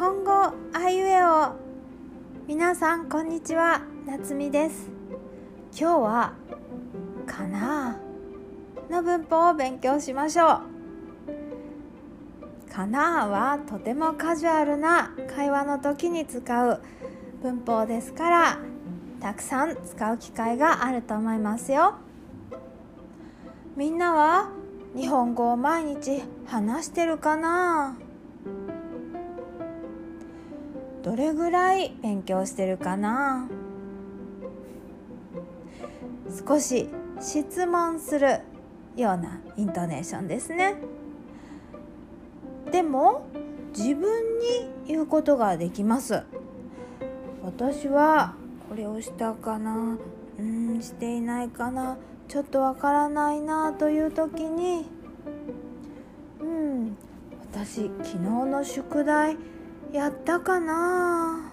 本語あいうえお。皆さんこんにちは。夏美です。今日はかなの文法を勉強しましょう。かなはとてもカジュアルな会話の時に使う文法ですからたくさん使う機会があると思いますよ。みんなは日本語を毎日話してるかなどれぐらい勉強してるかな？少し質問するようなイントネーションですね。でも自分に言うことができます。私はこれをしたかな？うんしていないかな？ちょっとわからないなという時にうん私昨日の宿題やったかな？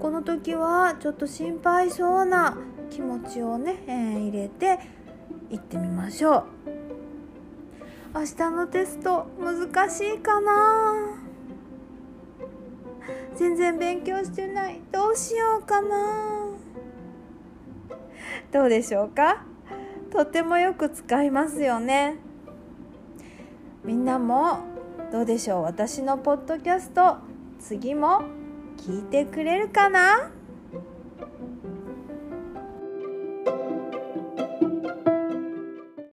この時はちょっと心配そうな気持ちをね、えー、入れて行ってみましょう。明日のテスト難しいかな？全然勉強してない。どうしようかな？どうでしょうか？とてもよく使いますよね。みんなもどうでしょう？私のポッドキャスト次も聞いてくれるかな？